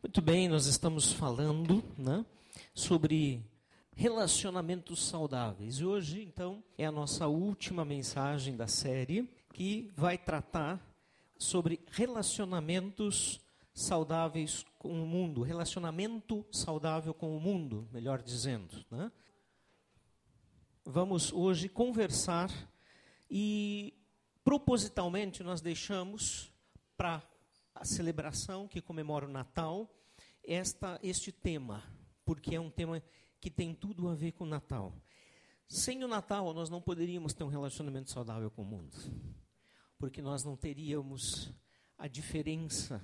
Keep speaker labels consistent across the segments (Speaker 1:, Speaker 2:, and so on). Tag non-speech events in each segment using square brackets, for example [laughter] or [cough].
Speaker 1: Muito bem, nós estamos falando né, sobre relacionamentos saudáveis. E hoje, então, é a nossa última mensagem da série que vai tratar sobre relacionamentos saudáveis com o mundo, relacionamento saudável com o mundo, melhor dizendo. Né? Vamos hoje conversar e propositalmente nós deixamos para a celebração que comemora o Natal esta, este tema, porque é um tema que tem tudo a ver com o Natal. Sem o Natal, nós não poderíamos ter um relacionamento saudável com o mundo, porque nós não teríamos a diferença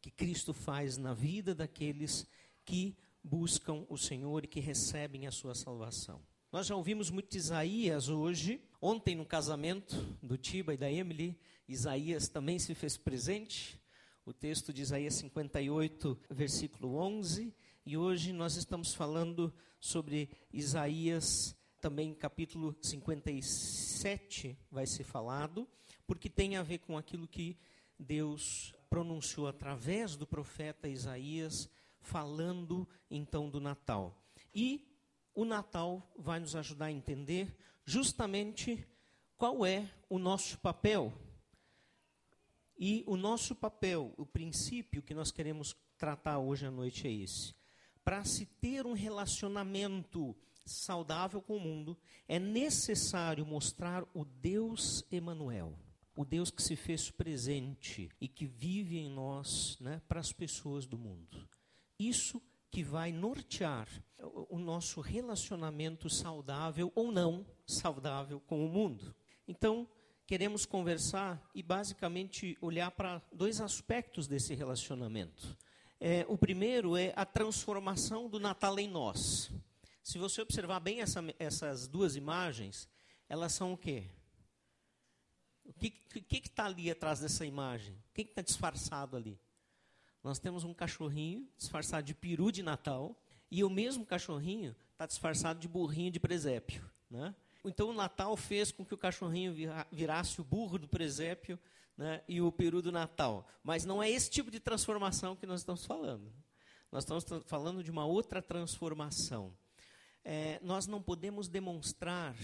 Speaker 1: que Cristo faz na vida daqueles que buscam o Senhor e que recebem a sua salvação. Nós já ouvimos muito Isaías hoje. Ontem, no casamento do Tiba e da Emily, Isaías também se fez presente. O texto de Isaías 58, versículo 11. E hoje nós estamos falando sobre Isaías, também capítulo 57 vai ser falado, porque tem a ver com aquilo que Deus pronunciou através do profeta Isaías, falando então do Natal. E o Natal vai nos ajudar a entender justamente qual é o nosso papel. E o nosso papel, o princípio que nós queremos tratar hoje à noite é esse. Para se ter um relacionamento saudável com o mundo, é necessário mostrar o Deus Emanuel, o Deus que se fez presente e que vive em nós, né, para as pessoas do mundo. Isso que vai nortear o nosso relacionamento saudável ou não saudável com o mundo. Então, queremos conversar e basicamente olhar para dois aspectos desse relacionamento. É, o primeiro é a transformação do Natal em nós. Se você observar bem essa, essas duas imagens, elas são o quê? O que está ali atrás dessa imagem? O que está disfarçado ali? Nós temos um cachorrinho disfarçado de peru de Natal e o mesmo cachorrinho está disfarçado de burrinho de presépio. Né? Então o Natal fez com que o cachorrinho virasse o burro do presépio né, e o peru do Natal. Mas não é esse tipo de transformação que nós estamos falando. Nós estamos falando de uma outra transformação. É, nós não podemos demonstrar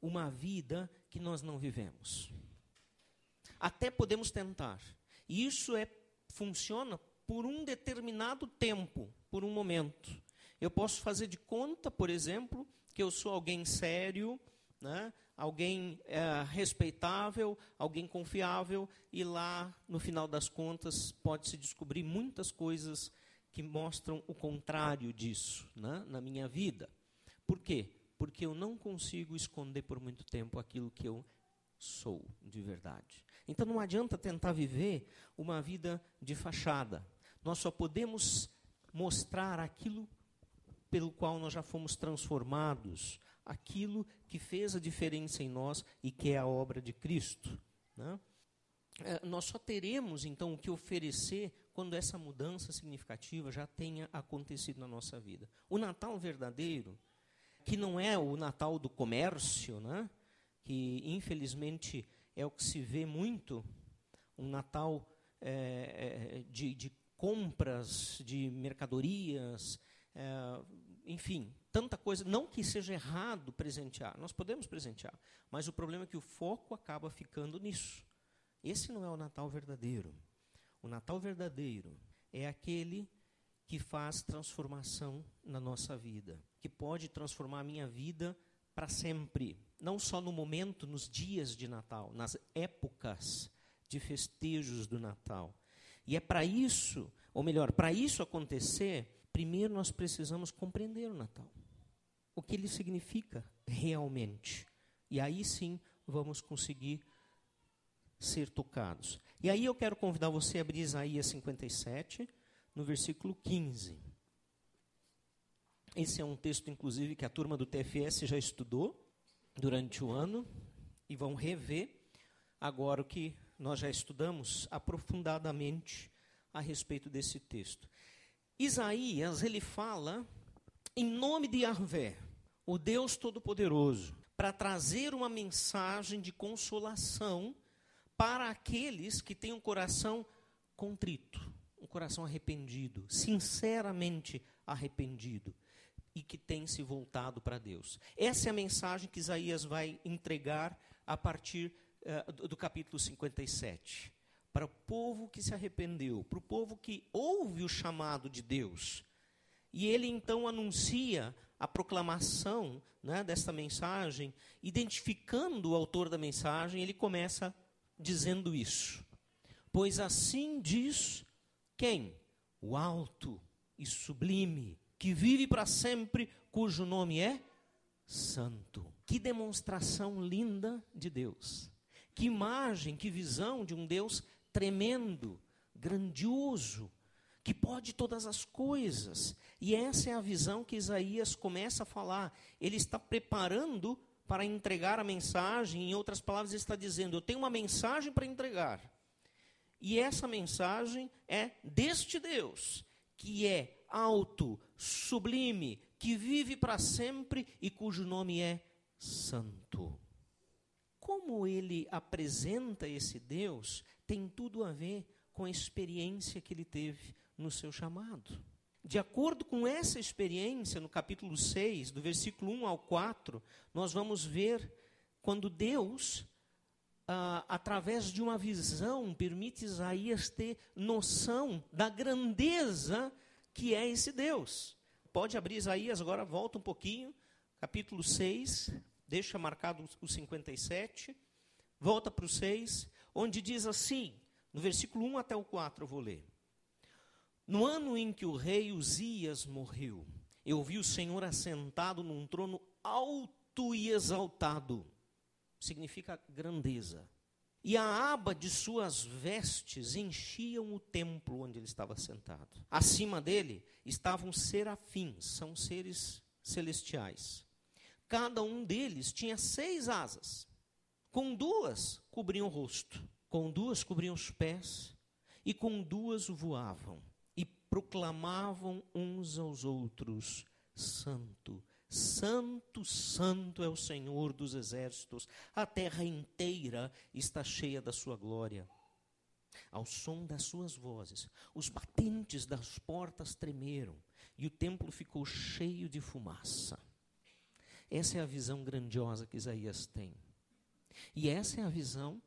Speaker 1: uma vida que nós não vivemos. Até podemos tentar. E isso é funciona por um determinado tempo, por um momento. Eu posso fazer de conta, por exemplo, que eu sou alguém sério, né? alguém é, respeitável, alguém confiável, e lá, no final das contas, pode-se descobrir muitas coisas que mostram o contrário disso né? na minha vida. Por quê? Porque eu não consigo esconder por muito tempo aquilo que eu sou de verdade. Então não adianta tentar viver uma vida de fachada. Nós só podemos mostrar aquilo pelo qual nós já fomos transformados, aquilo que fez a diferença em nós e que é a obra de Cristo. Né? É, nós só teremos, então, o que oferecer quando essa mudança significativa já tenha acontecido na nossa vida. O Natal verdadeiro, que não é o Natal do comércio, né? que infelizmente é o que se vê muito, um Natal é, é de, de compras de mercadorias, é, enfim, tanta coisa. Não que seja errado presentear, nós podemos presentear, mas o problema é que o foco acaba ficando nisso. Esse não é o Natal verdadeiro. O Natal verdadeiro é aquele que faz transformação na nossa vida, que pode transformar a minha vida para sempre, não só no momento, nos dias de Natal, nas épocas de festejos do Natal. E é para isso, ou melhor, para isso acontecer, primeiro nós precisamos compreender o Natal. O que ele significa realmente. E aí sim vamos conseguir ser tocados. E aí eu quero convidar você a abrir Isaías 57, no versículo 15. Esse é um texto, inclusive, que a turma do TFS já estudou durante o ano e vão rever agora o que nós já estudamos aprofundadamente a respeito desse texto. Isaías, ele fala em nome de Yahvé, o Deus Todo-Poderoso, para trazer uma mensagem de consolação para aqueles que têm um coração contrito. um coração arrependido, sinceramente arrependido e que tem se voltado para Deus. Essa é a mensagem que Isaías vai entregar a partir uh, do, do capítulo 57. Para o povo que se arrependeu, para o povo que ouve o chamado de Deus. E ele então anuncia a proclamação né, desta mensagem, identificando o autor da mensagem, ele começa dizendo isso. Pois assim diz quem? O alto e sublime, que vive para sempre, cujo nome é Santo. Que demonstração linda de Deus. Que imagem, que visão de um Deus tremendo, grandioso, que pode todas as coisas. E essa é a visão que Isaías começa a falar. Ele está preparando para entregar a mensagem, em outras palavras, ele está dizendo: Eu tenho uma mensagem para entregar. E essa mensagem é deste Deus, que é alto, sublime, que vive para sempre e cujo nome é Santo. Como ele apresenta esse Deus tem tudo a ver com a experiência que ele teve no seu chamado. De acordo com essa experiência, no capítulo 6, do versículo 1 ao 4, nós vamos ver quando Deus, ah, através de uma visão, permite Isaías ter noção da grandeza que é esse Deus. Pode abrir Isaías agora, volta um pouquinho, capítulo 6, deixa marcado o 57, volta para o 6, onde diz assim, no versículo 1 até o 4 eu vou ler. No ano em que o rei Uzias morreu, eu vi o Senhor assentado num trono alto e exaltado. Significa grandeza. E a aba de suas vestes enchiam o templo onde ele estava sentado. Acima dele estavam serafins, são seres celestiais. Cada um deles tinha seis asas. Com duas cobriam o rosto, com duas cobriam os pés, e com duas voavam proclamavam uns aos outros: Santo, Santo, Santo é o Senhor dos exércitos, a terra inteira está cheia da sua glória. Ao som das suas vozes, os batentes das portas tremeram e o templo ficou cheio de fumaça. Essa é a visão grandiosa que Isaías tem. E essa é a visão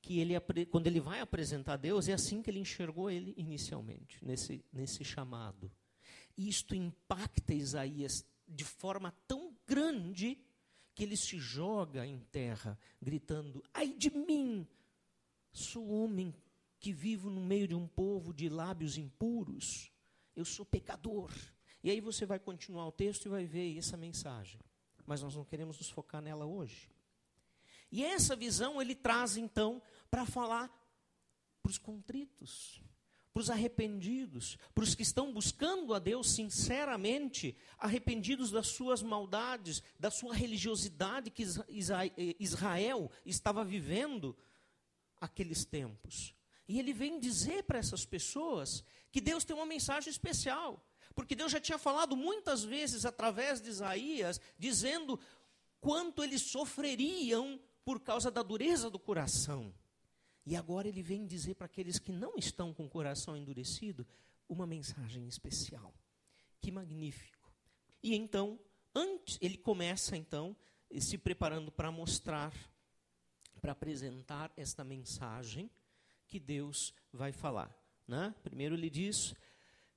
Speaker 1: que ele, quando ele vai apresentar Deus, é assim que ele enxergou ele inicialmente, nesse, nesse chamado. Isto impacta Isaías de forma tão grande que ele se joga em terra, gritando: Ai de mim! Sou homem que vivo no meio de um povo de lábios impuros, eu sou pecador. E aí você vai continuar o texto e vai ver essa mensagem. Mas nós não queremos nos focar nela hoje. E essa visão ele traz então para falar para os contritos, para os arrependidos, para os que estão buscando a Deus sinceramente, arrependidos das suas maldades, da sua religiosidade que Israel estava vivendo aqueles tempos. E ele vem dizer para essas pessoas que Deus tem uma mensagem especial. Porque Deus já tinha falado muitas vezes através de Isaías, dizendo quanto eles sofreriam por causa da dureza do coração. E agora ele vem dizer para aqueles que não estão com o coração endurecido uma mensagem especial. Que magnífico. E então, antes, ele começa então se preparando para mostrar, para apresentar esta mensagem que Deus vai falar. Né? Primeiro ele diz.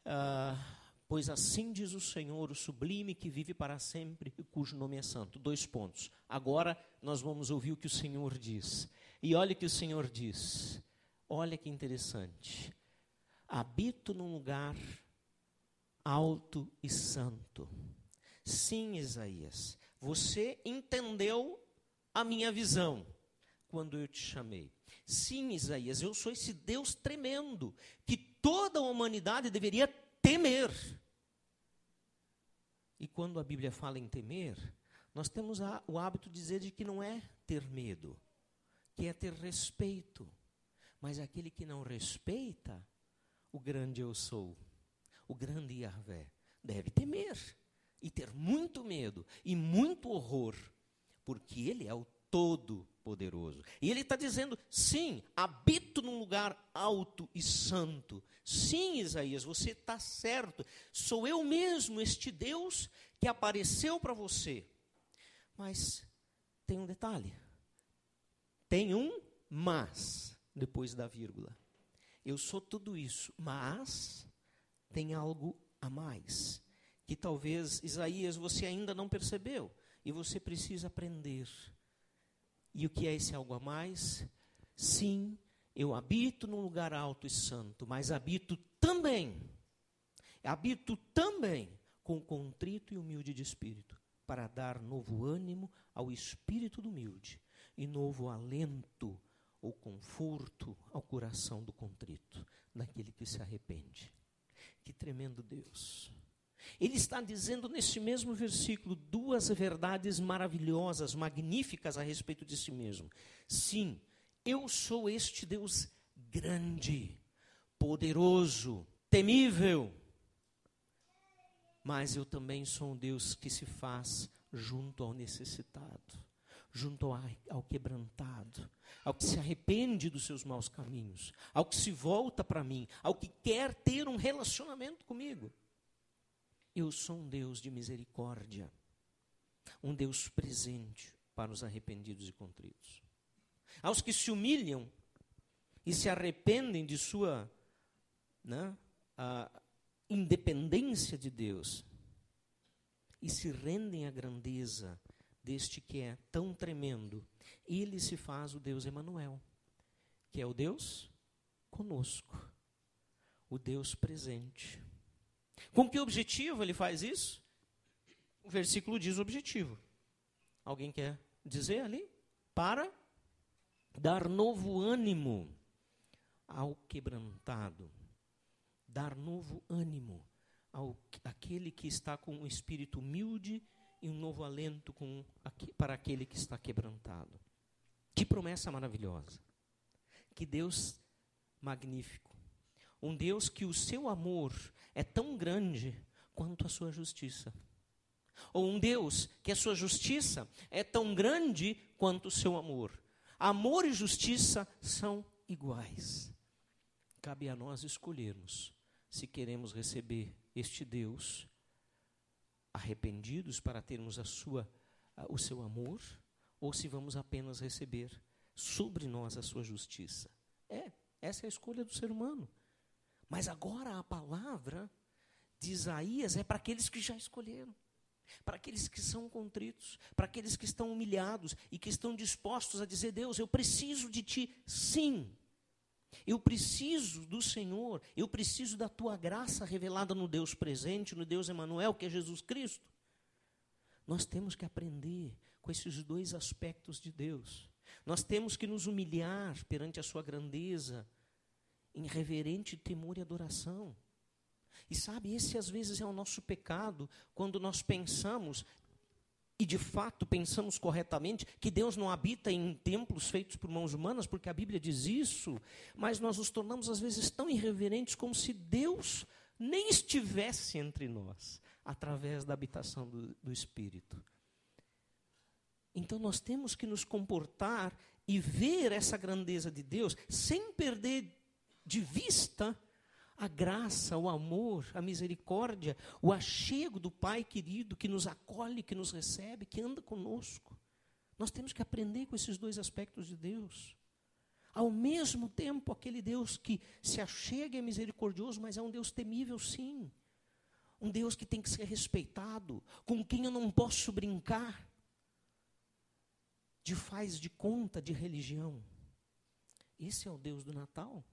Speaker 1: Uh, Pois assim diz o Senhor, o sublime que vive para sempre e cujo nome é santo. Dois pontos. Agora nós vamos ouvir o que o Senhor diz. E olha o que o Senhor diz. Olha que interessante. Habito num lugar alto e santo. Sim, Isaías, você entendeu a minha visão quando eu te chamei. Sim, Isaías, eu sou esse Deus tremendo que toda a humanidade deveria temer. E quando a Bíblia fala em temer, nós temos a, o hábito de dizer de que não é ter medo, que é ter respeito. Mas aquele que não respeita, o grande eu sou, o grande Yahvé, deve temer e ter muito medo e muito horror, porque ele é o Todo-Poderoso. E ele está dizendo: sim, habito num lugar alto e santo. Sim, Isaías, você está certo. Sou eu mesmo, este Deus que apareceu para você. Mas tem um detalhe. Tem um mas depois da vírgula. Eu sou tudo isso, mas tem algo a mais que talvez Isaías você ainda não percebeu e você precisa aprender. E o que é esse algo a mais? Sim, eu habito num lugar alto e santo, mas habito também, habito também com contrito e humilde de espírito, para dar novo ânimo ao espírito do humilde e novo alento ou conforto ao coração do contrito, daquele que se arrepende. Que tremendo Deus. Ele está dizendo nesse mesmo versículo duas verdades maravilhosas, magníficas a respeito de si mesmo. Sim, eu sou este Deus grande, poderoso, temível, mas eu também sou um Deus que se faz junto ao necessitado, junto ao, quebrantado, ao que se arrepende dos seus maus caminhos, ao que se volta para mim, ao que quer ter um relacionamento comigo. Eu sou um Deus de misericórdia, um Deus presente para os arrependidos e contritos. Aos que se humilham e se arrependem de sua né, independência de Deus e se rendem à grandeza deste que é tão tremendo, ele se faz o Deus Emanuel, que é o Deus conosco, o Deus presente. Com que objetivo ele faz isso? O versículo diz o objetivo. Alguém quer dizer ali? Para dar novo ânimo ao quebrantado, dar novo ânimo ao aquele que está com um espírito humilde e um novo alento com, para aquele que está quebrantado. Que promessa maravilhosa. Que Deus magnífico. Um Deus que o seu amor é tão grande quanto a sua justiça. Ou um Deus que a sua justiça é tão grande quanto o seu amor. Amor e justiça são iguais. Cabe a nós escolhermos se queremos receber este Deus arrependidos para termos a sua o seu amor ou se vamos apenas receber sobre nós a sua justiça. É, essa é a escolha do ser humano. Mas agora a palavra de Isaías é para aqueles que já escolheram para aqueles que são contritos, para aqueles que estão humilhados e que estão dispostos a dizer: Deus, eu preciso de ti, sim. Eu preciso do Senhor, eu preciso da tua graça revelada no Deus presente, no Deus Emanuel, que é Jesus Cristo. Nós temos que aprender com esses dois aspectos de Deus. Nós temos que nos humilhar perante a sua grandeza, em reverente temor e adoração. E sabe, esse às vezes é o nosso pecado, quando nós pensamos, e de fato pensamos corretamente, que Deus não habita em templos feitos por mãos humanas, porque a Bíblia diz isso, mas nós nos tornamos às vezes tão irreverentes como se Deus nem estivesse entre nós, através da habitação do, do Espírito. Então nós temos que nos comportar e ver essa grandeza de Deus sem perder de vista a graça, o amor, a misericórdia, o achego do Pai querido que nos acolhe, que nos recebe, que anda conosco. Nós temos que aprender com esses dois aspectos de Deus. Ao mesmo tempo, aquele Deus que se achega é misericordioso, mas é um Deus temível, sim. Um Deus que tem que ser respeitado, com quem eu não posso brincar, de faz de conta de religião. Esse é o Deus do Natal.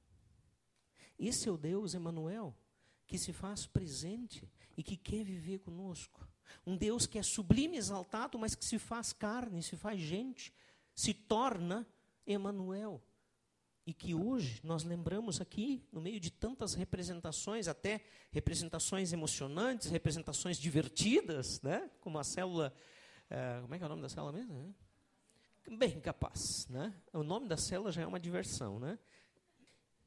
Speaker 1: Esse é o Deus Emanuel que se faz presente e que quer viver conosco. Um Deus que é sublime, exaltado, mas que se faz carne, se faz gente, se torna Emanuel. E que hoje nós lembramos aqui, no meio de tantas representações, até representações emocionantes, representações divertidas, né? como a célula. É, como é que é o nome da célula mesmo? Bem capaz. Né? O nome da célula já é uma diversão. Né?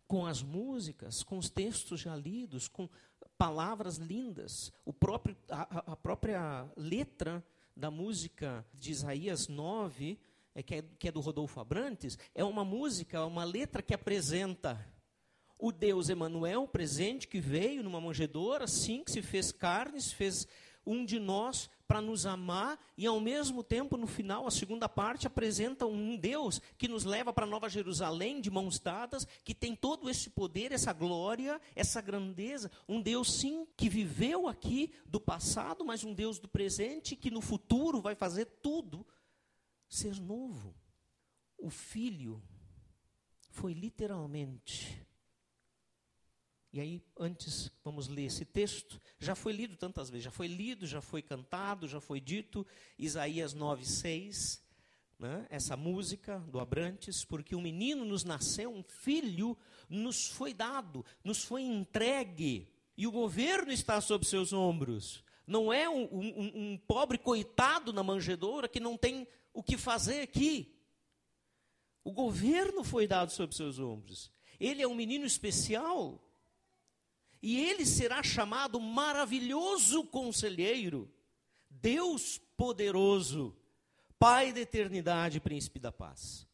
Speaker 1: Com as músicas, com os textos já lidos, com palavras lindas. O próprio, a, a própria letra da música de Isaías 9 é, que, é, que é do Rodolfo Abrantes, é uma música, uma letra que apresenta o Deus Emanuel presente que veio numa manjedoura, sim, que se fez carne, se fez um de nós para nos amar e ao mesmo tempo no final a segunda parte apresenta um Deus que nos leva para Nova Jerusalém de mãos dadas, que tem todo esse poder, essa glória, essa grandeza, um Deus sim que viveu aqui do passado, mas um Deus do presente que no futuro vai fazer tudo ser novo. O filho foi literalmente e aí, antes, vamos ler esse texto. Já foi lido tantas vezes, já foi lido, já foi cantado, já foi dito. Isaías 9, 6. Né? Essa música do Abrantes, porque um menino nos nasceu, um filho nos foi dado, nos foi entregue, e o governo está sob seus ombros. Não é um, um, um pobre coitado na manjedoura que não tem o que fazer aqui. O governo foi dado sob seus ombros. Ele é um menino especial, e ele será chamado maravilhoso conselheiro, Deus poderoso, Pai da eternidade, príncipe da paz.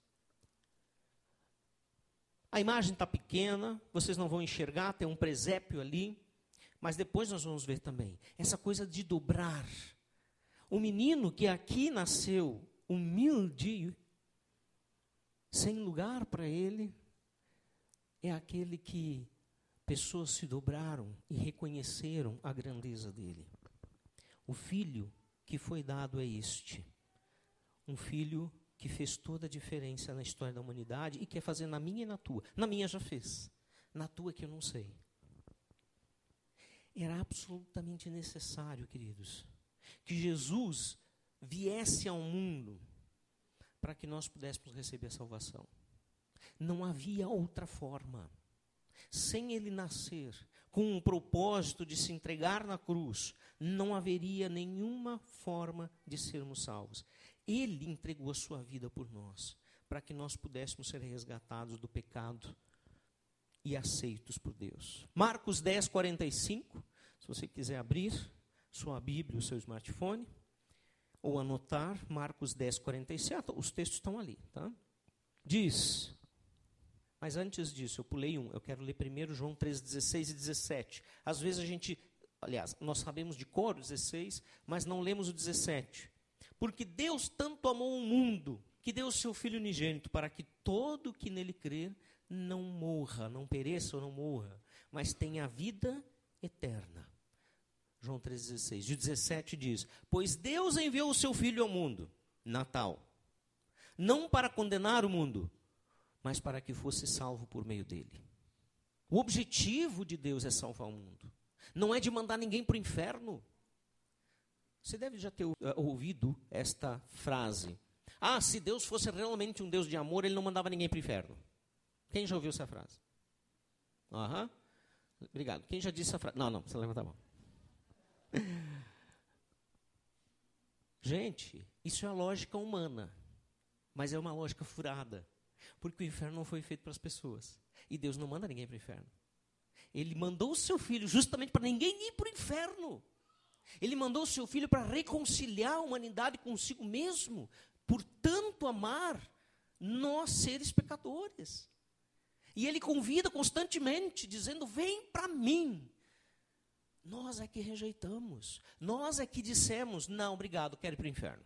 Speaker 1: A imagem está pequena, vocês não vão enxergar, tem um presépio ali, mas depois nós vamos ver também essa coisa de dobrar. O menino que aqui nasceu humilde, sem lugar para ele, é aquele que pessoas se dobraram e reconheceram a grandeza dele. O filho que foi dado é este. Um filho que fez toda a diferença na história da humanidade e quer fazer na minha e na tua. Na minha já fez. Na tua que eu não sei. Era absolutamente necessário, queridos, que Jesus viesse ao mundo para que nós pudéssemos receber a salvação. Não havia outra forma sem ele nascer com um propósito de se entregar na cruz, não haveria nenhuma forma de sermos salvos. Ele entregou a sua vida por nós, para que nós pudéssemos ser resgatados do pecado e aceitos por Deus. Marcos 10, 45. Se você quiser abrir sua Bíblia, o seu smartphone, ou anotar, Marcos 10, 47, os textos estão ali. Tá? Diz: mas antes disso, eu pulei um. Eu quero ler primeiro João 3, 16 e 17. Às vezes a gente, aliás, nós sabemos de cor o 16, mas não lemos o 17. Porque Deus tanto amou o mundo, que deu o seu Filho unigênito, para que todo que nele crer não morra, não pereça ou não morra, mas tenha a vida eterna. João 3,16. E o 17 diz: Pois Deus enviou o seu Filho ao mundo, Natal, não para condenar o mundo, mas para que fosse salvo por meio dele. O objetivo de Deus é salvar o mundo. Não é de mandar ninguém para o inferno. Você deve já ter uh, ouvido esta frase. Ah, se Deus fosse realmente um Deus de amor, ele não mandava ninguém para o inferno. Quem já ouviu essa frase? Aham. Obrigado. Quem já disse essa frase? Não, não, você levanta a mão. [laughs] Gente, isso é a lógica humana, mas é uma lógica furada. Porque o inferno não foi feito para as pessoas. E Deus não manda ninguém para o inferno. Ele mandou o seu filho justamente para ninguém ir para o inferno. Ele mandou o seu filho para reconciliar a humanidade consigo mesmo. Por tanto amar nós seres pecadores. E ele convida constantemente, dizendo: Vem para mim. Nós é que rejeitamos. Nós é que dissemos: Não, obrigado, quero ir para o inferno.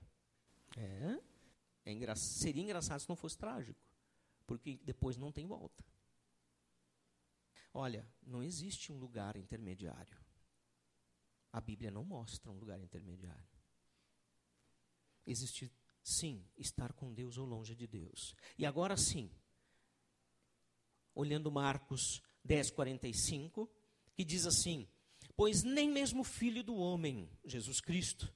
Speaker 1: É, é engra seria engraçado se não fosse trágico porque depois não tem volta. Olha, não existe um lugar intermediário. A Bíblia não mostra um lugar intermediário. Existe, sim, estar com Deus ou longe de Deus. E agora sim, olhando Marcos 10, 45, que diz assim: Pois nem mesmo o filho do homem, Jesus Cristo,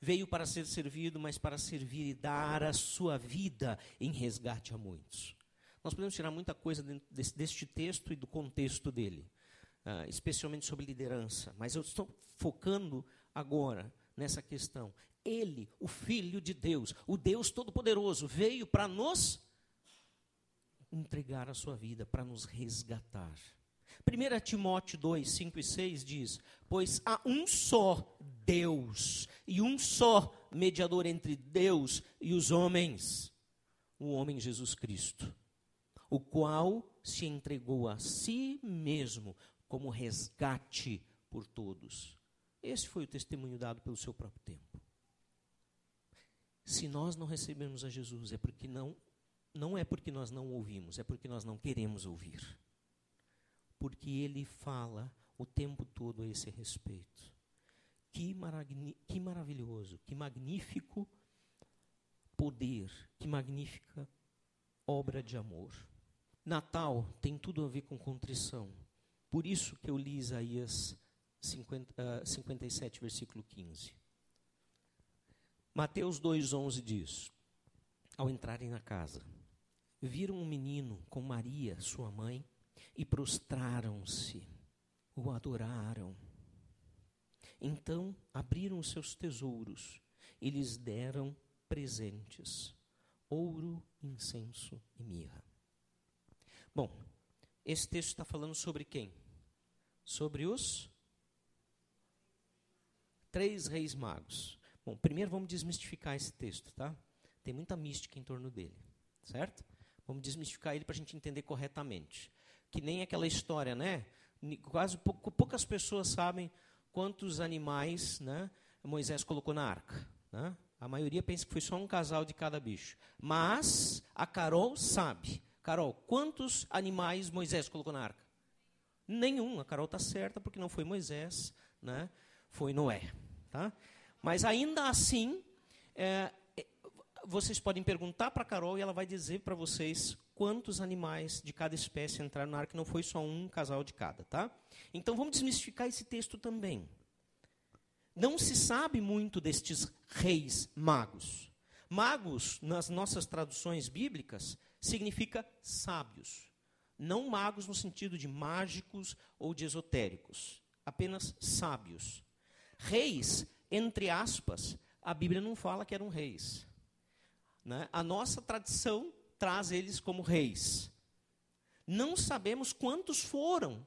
Speaker 1: veio para ser servido, mas para servir e dar a sua vida em resgate a muitos. Nós podemos tirar muita coisa desse, deste texto e do contexto dele, uh, especialmente sobre liderança, mas eu estou focando agora nessa questão. Ele, o Filho de Deus, o Deus Todo-Poderoso, veio para nos entregar a sua vida, para nos resgatar. 1 Timóteo 2, 5 e 6 diz: Pois há um só Deus e um só mediador entre Deus e os homens, o homem Jesus Cristo, o qual se entregou a si mesmo como resgate por todos. Esse foi o testemunho dado pelo seu próprio tempo. Se nós não recebemos a Jesus, é porque não não é porque nós não ouvimos, é porque nós não queremos ouvir. Porque ele fala o tempo todo a esse respeito. Que, que maravilhoso, que magnífico poder, que magnífica obra de amor. Natal tem tudo a ver com contrição. Por isso que eu li Isaías 50, uh, 57, versículo 15. Mateus 2,11 diz: Ao entrarem na casa, viram um menino com Maria, sua mãe, e prostraram-se, o adoraram. Então abriram os seus tesouros e lhes deram presentes: ouro, incenso e mirra. Bom, esse texto está falando sobre quem? Sobre os três reis magos. Bom, primeiro vamos desmistificar esse texto, tá? Tem muita mística em torno dele, certo? Vamos desmistificar ele para a gente entender corretamente. Que nem aquela história, né? Quase pou, poucas pessoas sabem quantos animais né, Moisés colocou na arca. Né? A maioria pensa que foi só um casal de cada bicho. Mas a Carol sabe. Carol, quantos animais Moisés colocou na arca? Nenhum. A Carol está certa porque não foi Moisés, né? foi Noé. Tá? Mas ainda assim, é, é vocês podem perguntar para a Carol e ela vai dizer para vocês quantos animais de cada espécie entraram na arca, não foi só um casal de cada, tá? Então vamos desmistificar esse texto também. Não se sabe muito destes reis magos. Magos, nas nossas traduções bíblicas, significa sábios. Não magos no sentido de mágicos ou de esotéricos. Apenas sábios. Reis, entre aspas, a Bíblia não fala que eram reis. Né? A nossa tradição traz eles como reis. Não sabemos quantos foram.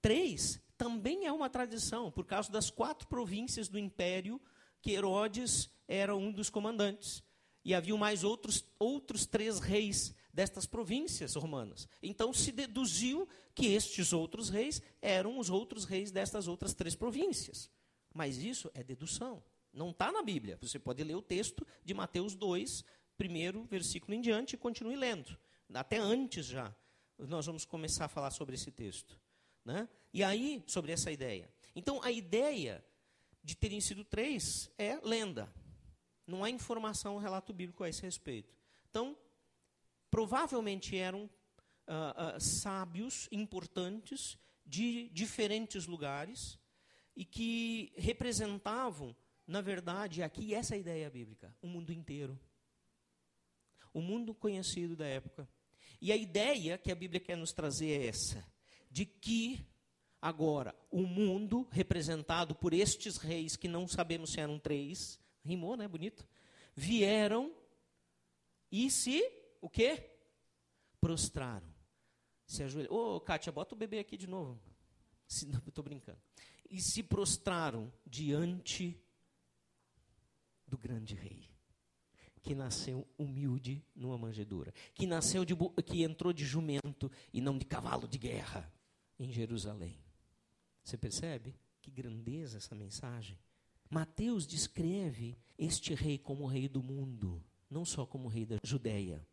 Speaker 1: Três também é uma tradição, por causa das quatro províncias do império, que Herodes era um dos comandantes. E havia mais outros, outros três reis destas províncias romanas. Então se deduziu que estes outros reis eram os outros reis destas outras três províncias. Mas isso é dedução. Não está na Bíblia. Você pode ler o texto de Mateus 2, primeiro versículo em diante, e continue lendo. Até antes já. Nós vamos começar a falar sobre esse texto. Né? E aí, sobre essa ideia. Então, a ideia de terem sido três é lenda. Não há informação, relato bíblico a esse respeito. Então, provavelmente eram uh, uh, sábios importantes de diferentes lugares e que representavam, na verdade, aqui essa ideia bíblica, o mundo inteiro. O mundo conhecido da época. E a ideia que a Bíblia quer nos trazer é essa: de que agora o mundo, representado por estes reis, que não sabemos se eram três, rimou, né? Bonito. Vieram e se, o quê? Prostraram. Se ajoelharam. Ô, oh, Kátia, bota o bebê aqui de novo. Se, [laughs] não, estou brincando. E se prostraram diante do grande rei que nasceu humilde numa manjedoura, que nasceu de que entrou de jumento e não de cavalo de guerra em Jerusalém. Você percebe que grandeza essa mensagem? Mateus descreve este rei como o rei do mundo, não só como o rei da Judéia.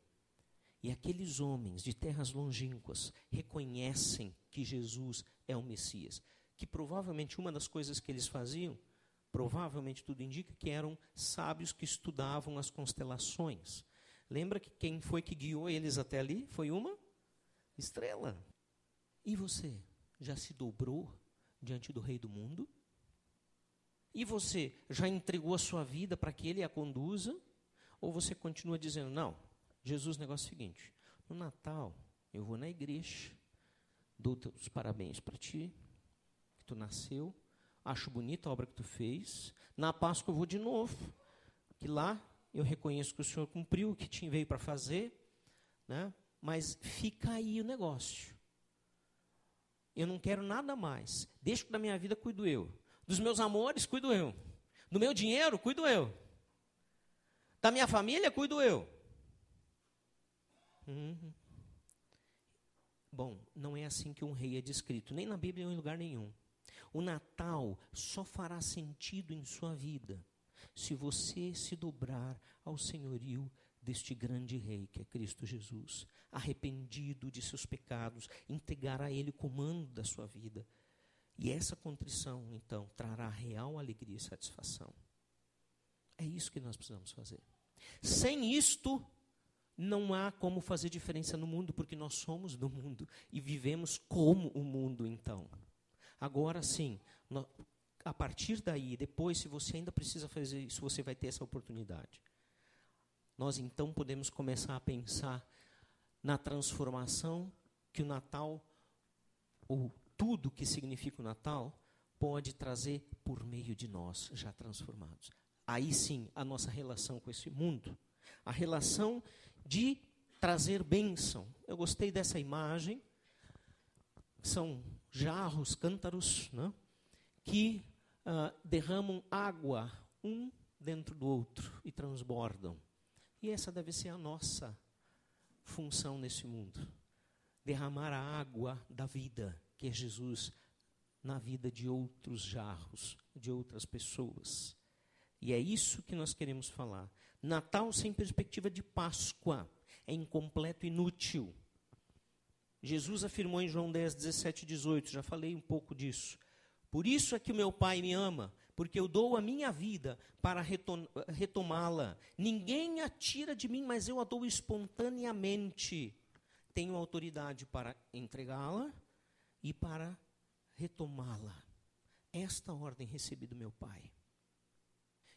Speaker 1: E aqueles homens de terras longínquas reconhecem que Jesus é o Messias, que provavelmente uma das coisas que eles faziam, provavelmente tudo indica que eram sábios que estudavam as constelações. Lembra que quem foi que guiou eles até ali? Foi uma estrela. E você já se dobrou diante do Rei do mundo? E você já entregou a sua vida para que ele a conduza? Ou você continua dizendo, não, Jesus, negócio é o seguinte: no Natal eu vou na igreja, dou os parabéns para ti, que tu nasceu, acho bonita a obra que tu fez. Na Páscoa eu vou de novo, que lá eu reconheço que o Senhor cumpriu o que tinha veio para fazer, né? mas fica aí o negócio. Eu não quero nada mais. Deixa que da minha vida cuido eu. Dos meus amores, cuido eu. Do meu dinheiro, cuido eu. Da minha família, cuido eu. Uhum. Bom, não é assim que um rei é descrito, nem na Bíblia nem em lugar nenhum. O Natal só fará sentido em sua vida se você se dobrar ao senhorio deste grande rei que é Cristo Jesus, arrependido de seus pecados, entregar a Ele o comando da sua vida. E essa contrição, então, trará real alegria e satisfação. É isso que nós precisamos fazer. Sem isto, não há como fazer diferença no mundo, porque nós somos do mundo e vivemos como o mundo, então. Agora sim, a partir daí, depois, se você ainda precisa fazer isso, você vai ter essa oportunidade. Nós então podemos começar a pensar na transformação que o Natal, ou tudo que significa o Natal, pode trazer por meio de nós, já transformados. Aí sim, a nossa relação com esse mundo, a relação de trazer bênção. Eu gostei dessa imagem. São jarros, cântaros, né, que uh, derramam água um dentro do outro e transbordam. E essa deve ser a nossa função nesse mundo: derramar a água da vida, que é Jesus, na vida de outros jarros, de outras pessoas. E é isso que nós queremos falar. Natal sem perspectiva de Páscoa é incompleto e inútil. Jesus afirmou em João 10, 17 e 18, já falei um pouco disso. Por isso é que o meu Pai me ama, porque eu dou a minha vida para retomá-la. Ninguém a tira de mim, mas eu a dou espontaneamente. Tenho autoridade para entregá-la e para retomá-la. Esta ordem recebi do meu Pai.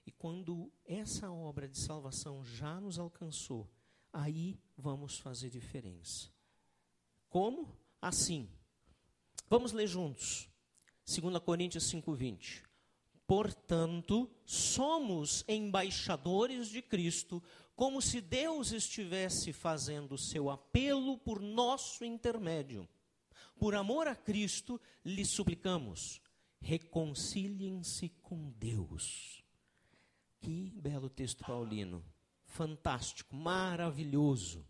Speaker 1: E quando essa obra de salvação já nos alcançou, aí vamos fazer diferença. Como? Assim. Vamos ler juntos. 2 Coríntios 5:20. Portanto, somos embaixadores de Cristo, como se Deus estivesse fazendo seu apelo por nosso intermédio. Por amor a Cristo, lhe suplicamos: reconciliem-se com Deus. Que belo texto paulino. Fantástico, maravilhoso.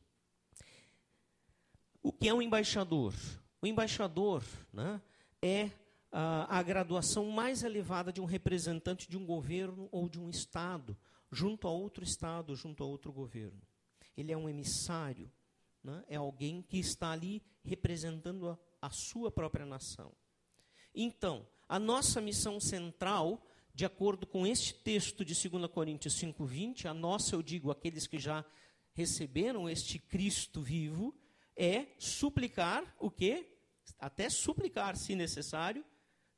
Speaker 1: O que é um embaixador? O embaixador né, é a, a graduação mais elevada de um representante de um governo ou de um Estado, junto a outro Estado, junto a outro governo. Ele é um emissário, né, é alguém que está ali representando a, a sua própria nação. Então, a nossa missão central de acordo com este texto de 2 Coríntios 5:20, a nossa, eu digo, aqueles que já receberam este Cristo vivo, é suplicar o quê? Até suplicar, se necessário,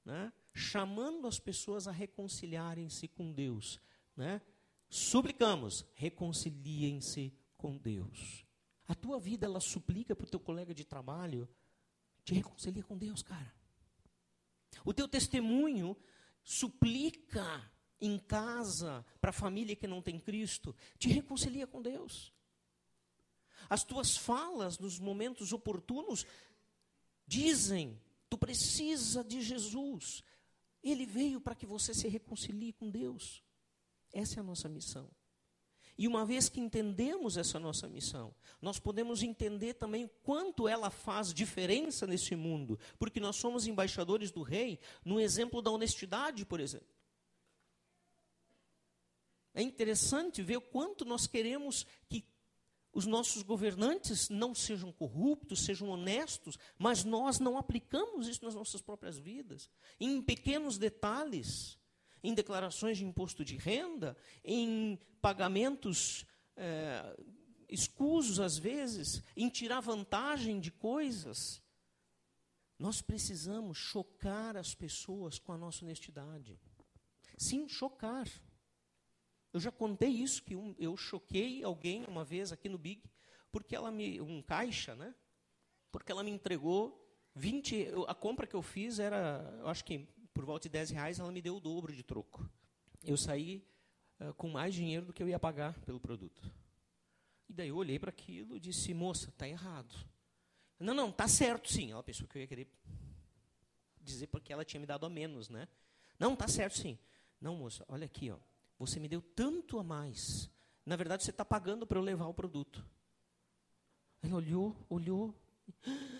Speaker 1: né? chamando as pessoas a reconciliarem-se com Deus. Né? Suplicamos, reconciliem-se com Deus. A tua vida, ela suplica para o teu colega de trabalho, te reconcilia com Deus, cara. O teu testemunho suplica em casa para a família que não tem Cristo, te reconcilia com Deus. As tuas falas nos momentos oportunos dizem: tu precisa de Jesus. Ele veio para que você se reconcilie com Deus. Essa é a nossa missão. E uma vez que entendemos essa nossa missão, nós podemos entender também quanto ela faz diferença nesse mundo, porque nós somos embaixadores do rei no exemplo da honestidade, por exemplo. É interessante ver o quanto nós queremos que os nossos governantes não sejam corruptos, sejam honestos, mas nós não aplicamos isso nas nossas próprias vidas, em pequenos detalhes em declarações de imposto de renda, em pagamentos é, escusos às vezes, em tirar vantagem de coisas. Nós precisamos chocar as pessoas com a nossa honestidade. Sim, chocar. Eu já contei isso, que um, eu choquei alguém uma vez aqui no Big, porque ela me. um caixa, né? Porque ela me entregou 20. A compra que eu fiz era, eu acho que por volta de 10 reais, ela me deu o dobro de troco. Eu saí uh, com mais dinheiro do que eu ia pagar pelo produto. E daí eu olhei para aquilo e disse, moça, está errado. Não, não, está certo sim. Ela pensou que eu ia querer dizer porque ela tinha me dado a menos, né? Não, está certo sim. Não, moça, olha aqui, ó. Você me deu tanto a mais. Na verdade, você está pagando para eu levar o produto. Ela olhou, olhou. [gasps]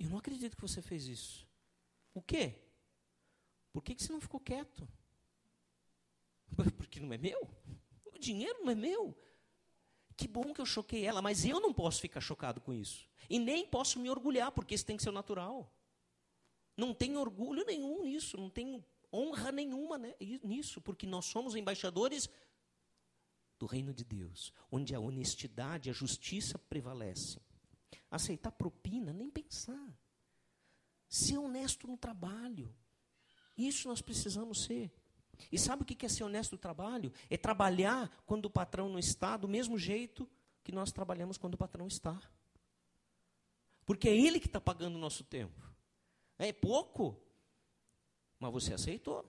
Speaker 1: Eu não acredito que você fez isso. O quê? Por que, que você não ficou quieto? [laughs] Porque não é meu. O dinheiro não é meu. Que bom que eu choquei ela, mas eu não posso ficar chocado com isso. E nem posso me orgulhar, porque isso tem que ser natural. Não tenho orgulho nenhum nisso, não tenho honra nenhuma né, nisso, porque nós somos embaixadores do reino de Deus, onde a honestidade, a justiça prevalecem. Aceitar propina, nem pensar. Ser honesto no trabalho. Isso nós precisamos ser. E sabe o que é ser honesto no trabalho? É trabalhar quando o patrão não está, do mesmo jeito que nós trabalhamos quando o patrão está. Porque é ele que está pagando o nosso tempo. É pouco, mas você aceitou.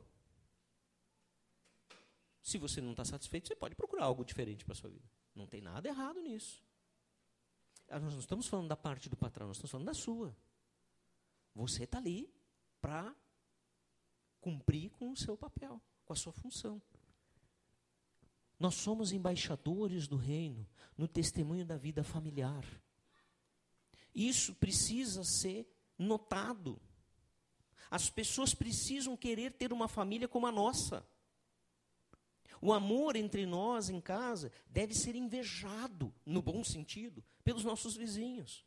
Speaker 1: Se você não está satisfeito, você pode procurar algo diferente para a sua vida. Não tem nada errado nisso. Ah, nós não estamos falando da parte do patrão, nós estamos falando da sua. Você está ali para cumprir com o seu papel, com a sua função. Nós somos embaixadores do reino no testemunho da vida familiar. Isso precisa ser notado. As pessoas precisam querer ter uma família como a nossa. O amor entre nós em casa deve ser invejado, no bom sentido, pelos nossos vizinhos.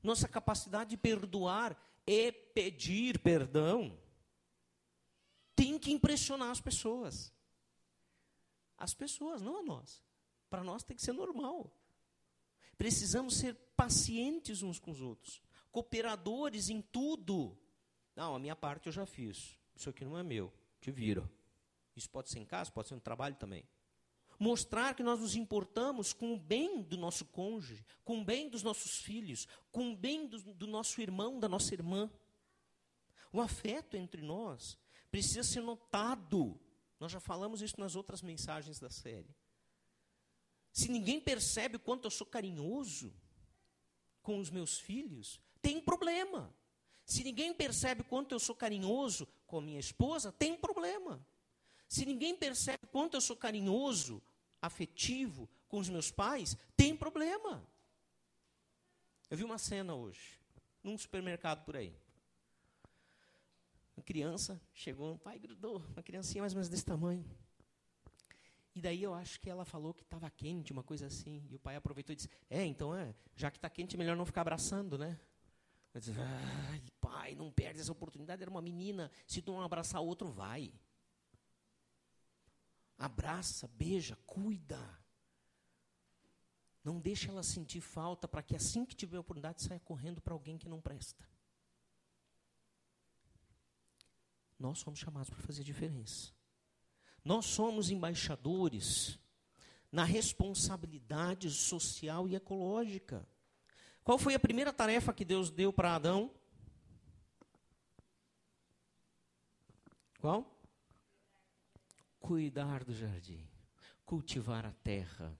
Speaker 1: Nossa capacidade de perdoar e pedir perdão tem que impressionar as pessoas. As pessoas, não a nós. Para nós tem que ser normal. Precisamos ser pacientes uns com os outros, cooperadores em tudo. Não, a minha parte eu já fiz. Isso aqui não é meu. Te vira. Isso pode ser em casa, pode ser no trabalho também. Mostrar que nós nos importamos com o bem do nosso cônjuge, com o bem dos nossos filhos, com o bem do, do nosso irmão, da nossa irmã. O afeto entre nós precisa ser notado. Nós já falamos isso nas outras mensagens da série. Se ninguém percebe o quanto eu sou carinhoso com os meus filhos, tem problema. Se ninguém percebe o quanto eu sou carinhoso com a minha esposa, tem problema. Se ninguém percebe quanto eu sou carinhoso, afetivo com os meus pais, tem problema. Eu vi uma cena hoje, num supermercado por aí. Uma criança chegou, o pai grudou, uma criancinha mais ou menos desse tamanho. E daí eu acho que ela falou que estava quente, uma coisa assim. E o pai aproveitou e disse: É, então é, já que está quente, melhor não ficar abraçando, né? Eu disse: Ai, pai, não perde essa oportunidade. Era uma menina, se tu não abraçar outro, vai. Abraça, beija, cuida. Não deixa ela sentir falta para que assim que tiver oportunidade saia correndo para alguém que não presta. Nós somos chamados para fazer diferença. Nós somos embaixadores na responsabilidade social e ecológica. Qual foi a primeira tarefa que Deus deu para Adão? Qual? Cuidar do jardim, cultivar a terra,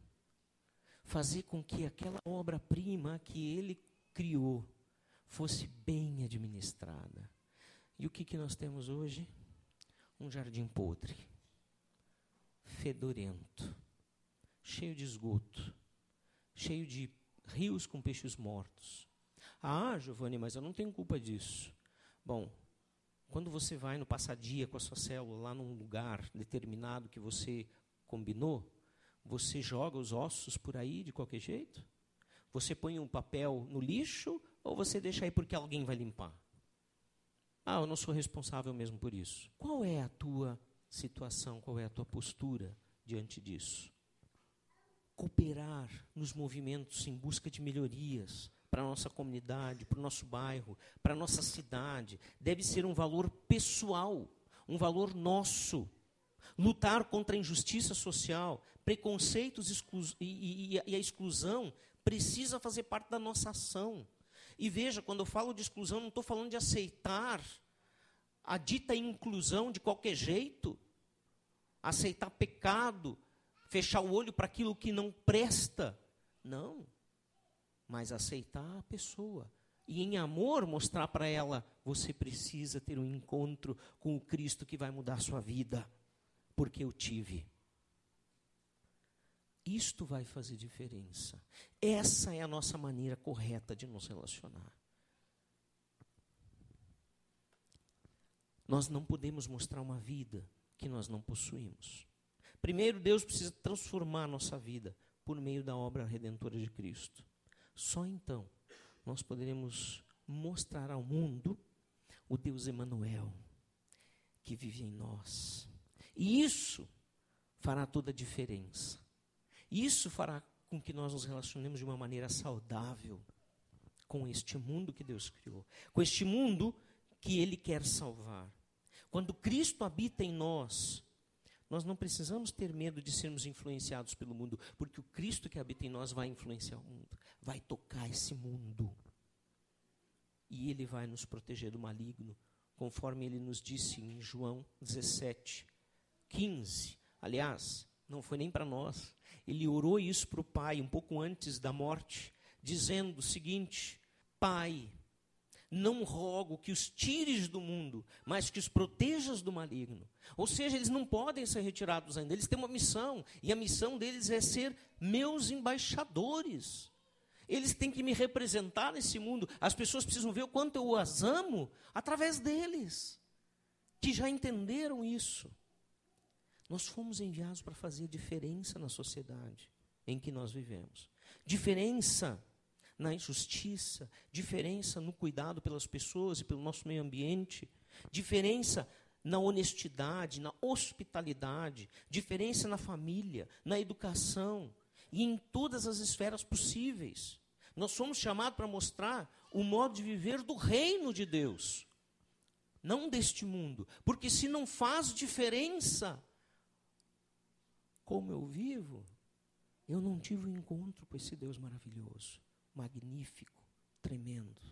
Speaker 1: fazer com que aquela obra-prima que ele criou fosse bem administrada. E o que, que nós temos hoje? Um jardim podre, fedorento, cheio de esgoto, cheio de rios com peixes mortos. Ah, Giovanni, mas eu não tenho culpa disso. Bom, quando você vai no passadia com a sua célula lá num lugar determinado que você combinou, você joga os ossos por aí de qualquer jeito? Você põe um papel no lixo ou você deixa aí porque alguém vai limpar? Ah, eu não sou responsável mesmo por isso. Qual é a tua situação, qual é a tua postura diante disso? Cooperar nos movimentos em busca de melhorias, para a nossa comunidade, para o nosso bairro, para a nossa cidade. Deve ser um valor pessoal, um valor nosso. Lutar contra a injustiça social, preconceitos e, e, e a exclusão precisa fazer parte da nossa ação. E veja, quando eu falo de exclusão, não estou falando de aceitar a dita inclusão de qualquer jeito, aceitar pecado, fechar o olho para aquilo que não presta. Não mas aceitar a pessoa. E em amor mostrar para ela: você precisa ter um encontro com o Cristo que vai mudar a sua vida, porque eu tive. Isto vai fazer diferença. Essa é a nossa maneira correta de nos relacionar. Nós não podemos mostrar uma vida que nós não possuímos. Primeiro, Deus precisa transformar a nossa vida por meio da obra redentora de Cristo. Só então nós poderemos mostrar ao mundo o Deus Emanuel que vive em nós. E isso fará toda a diferença. Isso fará com que nós nos relacionemos de uma maneira saudável com este mundo que Deus criou, com este mundo que Ele quer salvar. Quando Cristo habita em nós, nós não precisamos ter medo de sermos influenciados pelo mundo, porque o Cristo que habita em nós vai influenciar o mundo, vai tocar esse mundo. E Ele vai nos proteger do maligno, conforme Ele nos disse em João 17, 15. Aliás, não foi nem para nós. Ele orou isso para o Pai um pouco antes da morte, dizendo o seguinte: Pai, não rogo que os tires do mundo, mas que os protejas do maligno. Ou seja, eles não podem ser retirados ainda, eles têm uma missão, e a missão deles é ser meus embaixadores. Eles têm que me representar nesse mundo. As pessoas precisam ver o quanto eu as amo através deles, que já entenderam isso. Nós fomos enviados para fazer diferença na sociedade em que nós vivemos. Diferença na injustiça, diferença no cuidado pelas pessoas e pelo nosso meio ambiente, diferença na honestidade, na hospitalidade, diferença na família, na educação e em todas as esferas possíveis. Nós somos chamados para mostrar o modo de viver do reino de Deus, não deste mundo, porque se não faz diferença, como eu vivo, eu não tive um encontro com esse Deus maravilhoso, magnífico, tremendo.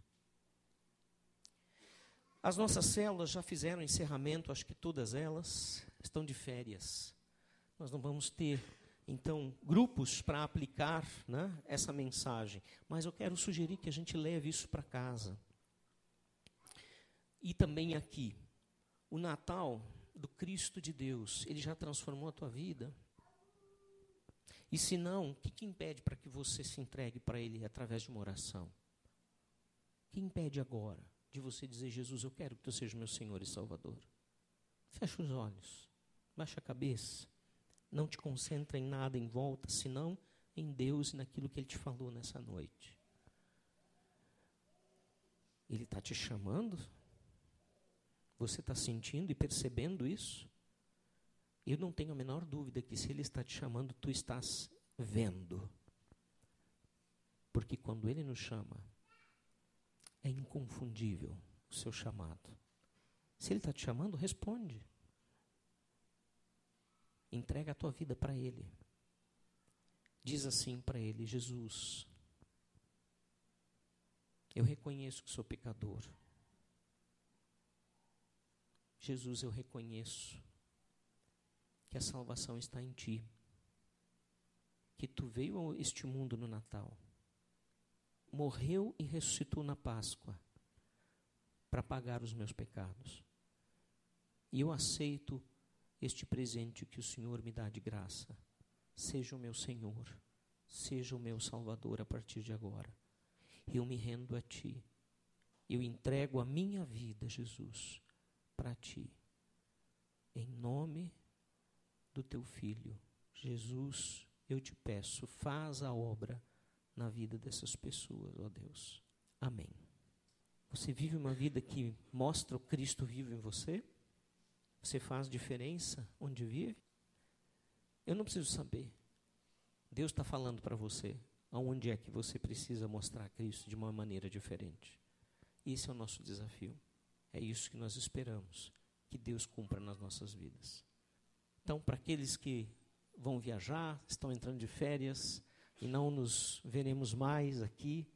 Speaker 1: As nossas células já fizeram encerramento, acho que todas elas estão de férias. Nós não vamos ter, então, grupos para aplicar né, essa mensagem, mas eu quero sugerir que a gente leve isso para casa. E também aqui, o Natal do Cristo de Deus, ele já transformou a tua vida? E se não, o que, que impede para que você se entregue para Ele através de uma oração? O que impede agora de você dizer, Jesus, eu quero que tu seja meu Senhor e Salvador? Fecha os olhos, baixa a cabeça, não te concentra em nada em volta, senão em Deus e naquilo que Ele te falou nessa noite. Ele está te chamando? Você está sentindo e percebendo isso? Eu não tenho a menor dúvida que se Ele está te chamando, tu estás vendo. Porque quando Ele nos chama, é inconfundível o seu chamado. Se Ele está te chamando, responde. Entrega a tua vida para Ele. Diz assim para Ele: Jesus, eu reconheço que sou pecador. Jesus, eu reconheço que a salvação está em ti. Que tu veio a este mundo no Natal, morreu e ressuscitou na Páscoa para pagar os meus pecados. E eu aceito este presente que o Senhor me dá de graça. Seja o meu Senhor, seja o meu Salvador a partir de agora. Eu me rendo a Ti. Eu entrego a minha vida, Jesus, para Ti. Em nome de do teu filho. Jesus, eu te peço, faz a obra na vida dessas pessoas, ó Deus. Amém. Você vive uma vida que mostra o Cristo vivo em você? Você faz diferença onde vive? Eu não preciso saber. Deus está falando para você aonde é que você precisa mostrar Cristo de uma maneira diferente. Esse é o nosso desafio. É isso que nós esperamos que Deus cumpra nas nossas vidas. Então, para aqueles que vão viajar, estão entrando de férias e não nos veremos mais aqui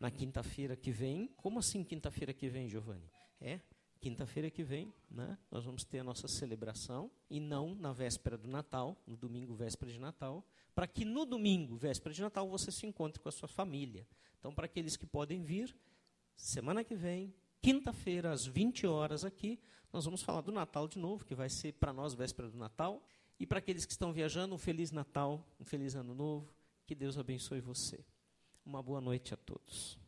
Speaker 1: na quinta-feira que vem. Como assim quinta-feira que vem, Giovanni? É, quinta-feira que vem, né, nós vamos ter a nossa celebração e não na véspera do Natal, no domingo véspera de Natal, para que no domingo véspera de Natal você se encontre com a sua família. Então, para aqueles que podem vir, semana que vem, quinta-feira, às 20 horas aqui, nós vamos falar do Natal de novo, que vai ser para nós véspera do Natal. E para aqueles que estão viajando, um feliz Natal, um feliz Ano Novo. Que Deus abençoe você. Uma boa noite a todos.